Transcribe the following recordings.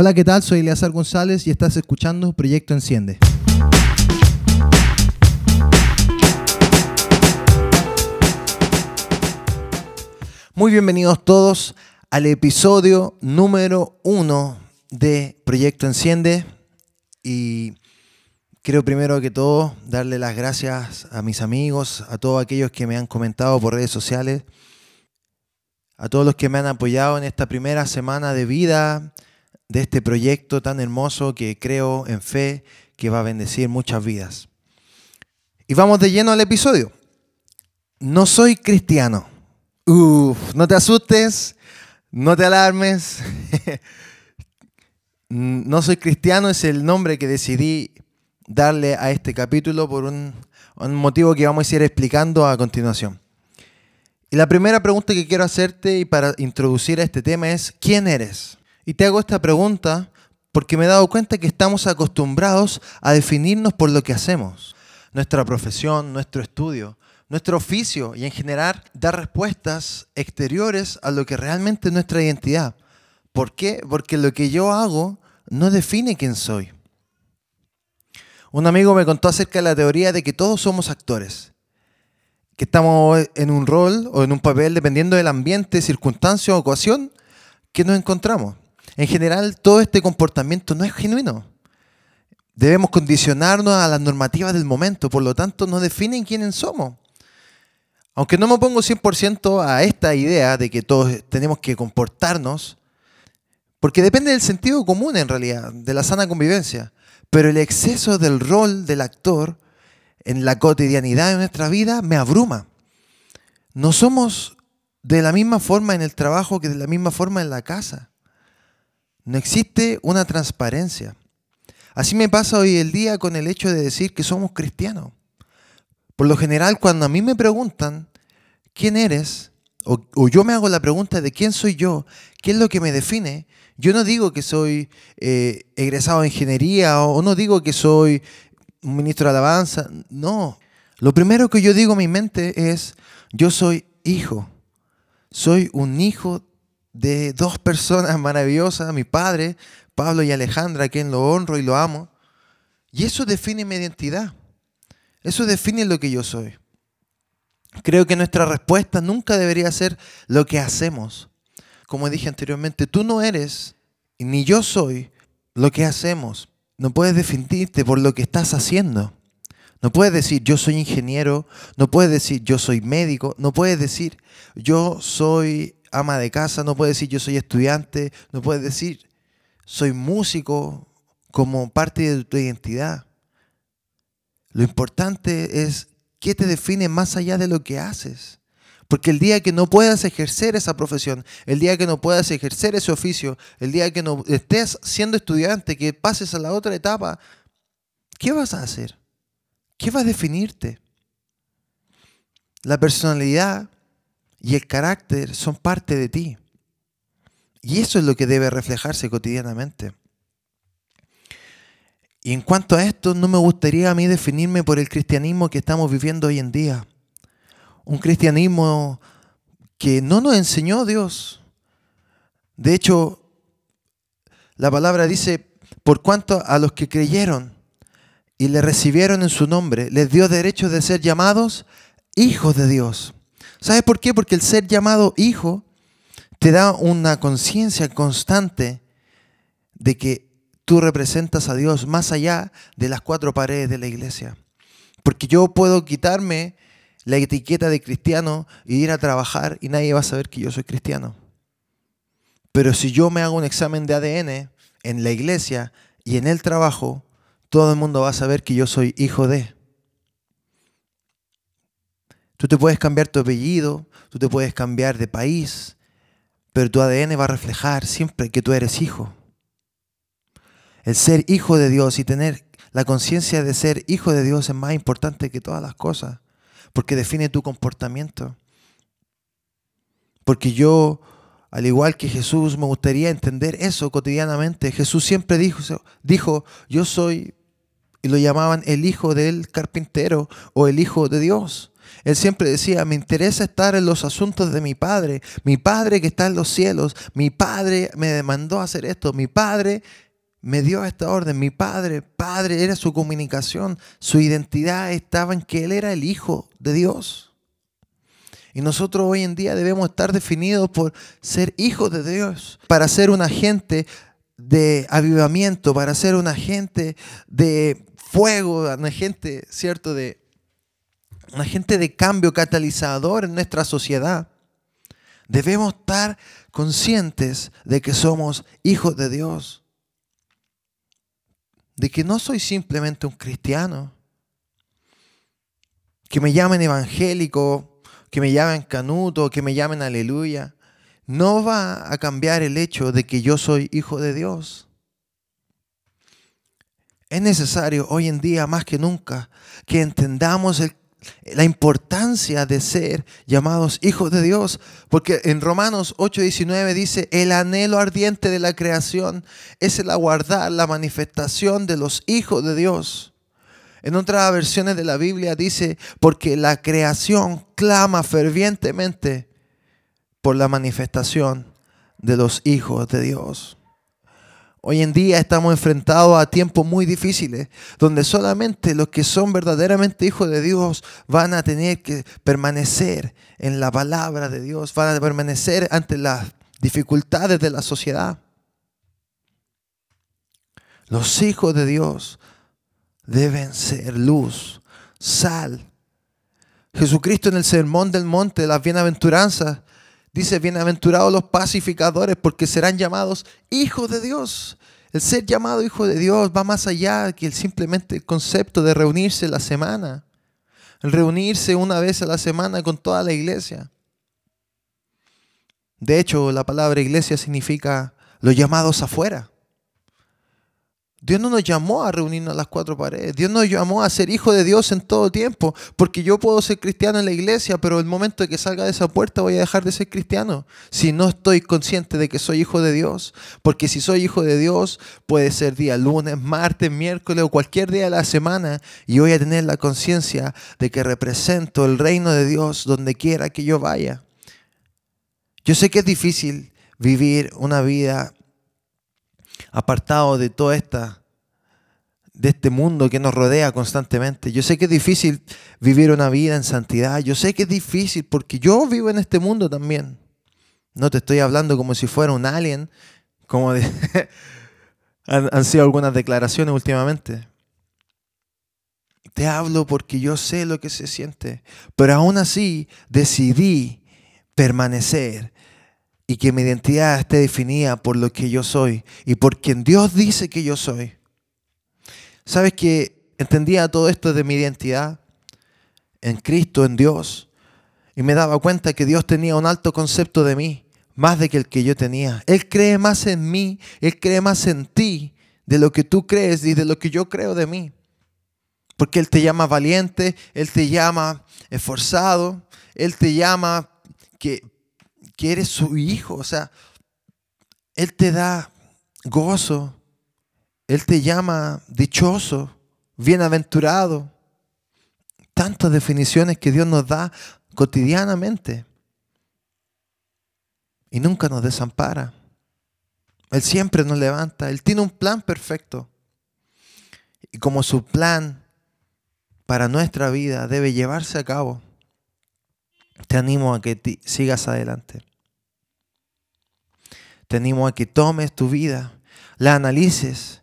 Hola, ¿qué tal? Soy Eleazar González y estás escuchando Proyecto Enciende. Muy bienvenidos todos al episodio número uno de Proyecto Enciende. Y quiero primero que todo darle las gracias a mis amigos, a todos aquellos que me han comentado por redes sociales, a todos los que me han apoyado en esta primera semana de vida de este proyecto tan hermoso que creo en fe que va a bendecir muchas vidas. Y vamos de lleno al episodio. No soy cristiano. Uf, no te asustes, no te alarmes. no soy cristiano es el nombre que decidí darle a este capítulo por un, un motivo que vamos a ir explicando a continuación. Y la primera pregunta que quiero hacerte y para introducir a este tema es, ¿quién eres? Y te hago esta pregunta porque me he dado cuenta que estamos acostumbrados a definirnos por lo que hacemos, nuestra profesión, nuestro estudio, nuestro oficio y en general dar respuestas exteriores a lo que realmente es nuestra identidad. ¿Por qué? Porque lo que yo hago no define quién soy. Un amigo me contó acerca de la teoría de que todos somos actores que estamos en un rol o en un papel dependiendo del ambiente, circunstancia o ocasión que nos encontramos. En general, todo este comportamiento no es genuino. Debemos condicionarnos a las normativas del momento, por lo tanto, no definen quiénes somos. Aunque no me opongo 100% a esta idea de que todos tenemos que comportarnos, porque depende del sentido común en realidad, de la sana convivencia, pero el exceso del rol del actor en la cotidianidad de nuestra vida me abruma. No somos de la misma forma en el trabajo que de la misma forma en la casa. No existe una transparencia. Así me pasa hoy el día con el hecho de decir que somos cristianos. Por lo general, cuando a mí me preguntan, ¿quién eres? O, yo me hago la pregunta de quién soy yo, qué es lo que me define, yo no digo que soy eh, egresado de ingeniería o no digo que soy un ministro de alabanza. No. Lo primero que yo digo en mi mente es, yo soy hijo. Soy un hijo de dos personas maravillosas, mi padre, Pablo y Alejandra, a quien lo honro y lo amo. Y eso define mi identidad. Eso define lo que yo soy. Creo que nuestra respuesta nunca debería ser lo que hacemos. Como dije anteriormente, tú no eres, ni yo soy, lo que hacemos. No puedes definirte por lo que estás haciendo. No puedes decir yo soy ingeniero, no puedes decir yo soy médico, no puedes decir yo soy ama de casa, no puedes decir yo soy estudiante, no puedes decir soy músico como parte de tu identidad. Lo importante es qué te define más allá de lo que haces. Porque el día que no puedas ejercer esa profesión, el día que no puedas ejercer ese oficio, el día que no estés siendo estudiante, que pases a la otra etapa, ¿qué vas a hacer? ¿Qué va a definirte? La personalidad y el carácter son parte de ti. Y eso es lo que debe reflejarse cotidianamente. Y en cuanto a esto, no me gustaría a mí definirme por el cristianismo que estamos viviendo hoy en día un cristianismo que no nos enseñó Dios. De hecho, la palabra dice, por cuanto a los que creyeron y le recibieron en su nombre, les dio derecho de ser llamados hijos de Dios. ¿Sabes por qué? Porque el ser llamado hijo te da una conciencia constante de que tú representas a Dios más allá de las cuatro paredes de la iglesia. Porque yo puedo quitarme la etiqueta de cristiano y ir a trabajar y nadie va a saber que yo soy cristiano. Pero si yo me hago un examen de ADN en la iglesia y en el trabajo, todo el mundo va a saber que yo soy hijo de. Tú te puedes cambiar tu apellido, tú te puedes cambiar de país, pero tu ADN va a reflejar siempre que tú eres hijo. El ser hijo de Dios y tener la conciencia de ser hijo de Dios es más importante que todas las cosas porque define tu comportamiento. Porque yo, al igual que Jesús, me gustaría entender eso cotidianamente. Jesús siempre dijo, dijo yo soy, y lo llamaban el hijo del carpintero o el hijo de Dios. Él siempre decía, me interesa estar en los asuntos de mi Padre, mi Padre que está en los cielos, mi Padre me demandó hacer esto, mi Padre me dio esta orden, mi Padre, Padre era su comunicación, su identidad estaba en que Él era el Hijo de Dios. Y nosotros hoy en día debemos estar definidos por ser hijos de Dios, para ser un agente de avivamiento, para ser un agente de fuego, un agente, ¿cierto?, de un agente de cambio catalizador en nuestra sociedad. Debemos estar conscientes de que somos hijos de Dios. De que no soy simplemente un cristiano. Que me llamen evangélico, que me llamen canuto, que me llamen aleluya. No va a cambiar el hecho de que yo soy hijo de Dios. Es necesario hoy en día más que nunca que entendamos el la importancia de ser llamados hijos de Dios, porque en Romanos 8:19 dice, el anhelo ardiente de la creación es el aguardar la manifestación de los hijos de Dios. En otras versiones de la Biblia dice, porque la creación clama fervientemente por la manifestación de los hijos de Dios. Hoy en día estamos enfrentados a tiempos muy difíciles, donde solamente los que son verdaderamente hijos de Dios van a tener que permanecer en la palabra de Dios, van a permanecer ante las dificultades de la sociedad. Los hijos de Dios deben ser luz, sal. Jesucristo en el Sermón del Monte, las bienaventuranzas, Dice, bienaventurados los pacificadores porque serán llamados hijos de Dios. El ser llamado hijo de Dios va más allá que el simplemente el concepto de reunirse la semana. El reunirse una vez a la semana con toda la iglesia. De hecho, la palabra iglesia significa los llamados afuera. Dios no nos llamó a reunirnos a las cuatro paredes. Dios nos llamó a ser hijos de Dios en todo tiempo. Porque yo puedo ser cristiano en la iglesia, pero el momento de que salga de esa puerta voy a dejar de ser cristiano. Si no estoy consciente de que soy hijo de Dios. Porque si soy hijo de Dios, puede ser día lunes, martes, miércoles o cualquier día de la semana. Y voy a tener la conciencia de que represento el reino de Dios donde quiera que yo vaya. Yo sé que es difícil vivir una vida apartado de toda esta, de este mundo que nos rodea constantemente. Yo sé que es difícil vivir una vida en santidad. Yo sé que es difícil porque yo vivo en este mundo también. No te estoy hablando como si fuera un alien, como han, han sido algunas declaraciones últimamente. Te hablo porque yo sé lo que se siente, pero aún así decidí permanecer y que mi identidad esté definida por lo que yo soy y por quien Dios dice que yo soy. ¿Sabes que entendía todo esto de mi identidad en Cristo, en Dios? Y me daba cuenta que Dios tenía un alto concepto de mí, más de que el que yo tenía. Él cree más en mí, Él cree más en ti de lo que tú crees y de lo que yo creo de mí. Porque Él te llama valiente, Él te llama esforzado, Él te llama que que eres su hijo. O sea, Él te da gozo. Él te llama dichoso, bienaventurado. Tantas definiciones que Dios nos da cotidianamente. Y nunca nos desampara. Él siempre nos levanta. Él tiene un plan perfecto. Y como su plan para nuestra vida debe llevarse a cabo, te animo a que sigas adelante. Te animo a que tomes tu vida, la analices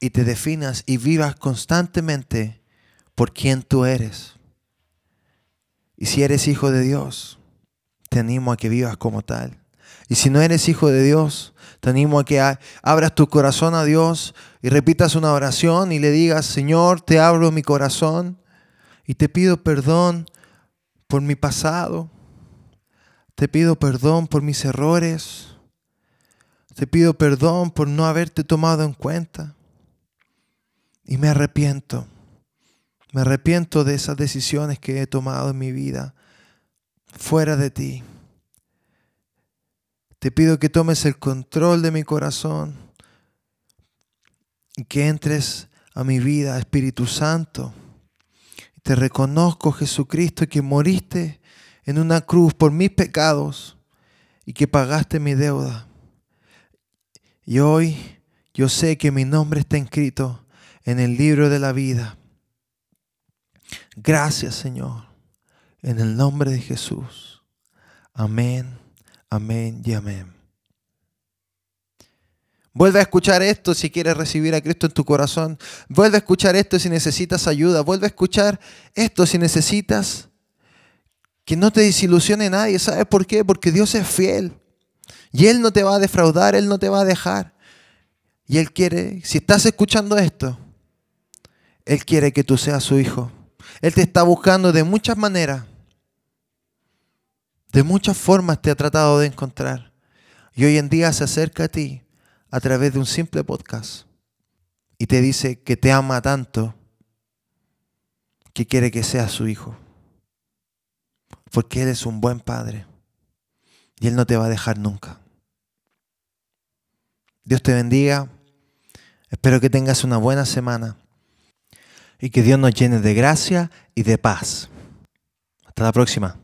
y te definas y vivas constantemente por quien tú eres. Y si eres hijo de Dios, te animo a que vivas como tal. Y si no eres hijo de Dios, te animo a que abras tu corazón a Dios y repitas una oración y le digas, Señor, te abro mi corazón y te pido perdón por mi pasado. Te pido perdón por mis errores. Te pido perdón por no haberte tomado en cuenta. Y me arrepiento. Me arrepiento de esas decisiones que he tomado en mi vida fuera de ti. Te pido que tomes el control de mi corazón y que entres a mi vida, Espíritu Santo te reconozco, Jesucristo, que moriste en una cruz por mis pecados y que pagaste mi deuda. Y hoy yo sé que mi nombre está escrito en el libro de la vida. Gracias, Señor, en el nombre de Jesús. Amén, amén y amén. Vuelve a escuchar esto si quieres recibir a Cristo en tu corazón. Vuelve a escuchar esto si necesitas ayuda. Vuelve a escuchar esto si necesitas que no te desilusione nadie. ¿Sabes por qué? Porque Dios es fiel. Y Él no te va a defraudar, Él no te va a dejar. Y Él quiere, si estás escuchando esto, Él quiere que tú seas su hijo. Él te está buscando de muchas maneras. De muchas formas te ha tratado de encontrar. Y hoy en día se acerca a ti a través de un simple podcast y te dice que te ama tanto que quiere que seas su hijo. Porque Él es un buen padre y Él no te va a dejar nunca. Dios te bendiga. Espero que tengas una buena semana y que Dios nos llene de gracia y de paz. Hasta la próxima.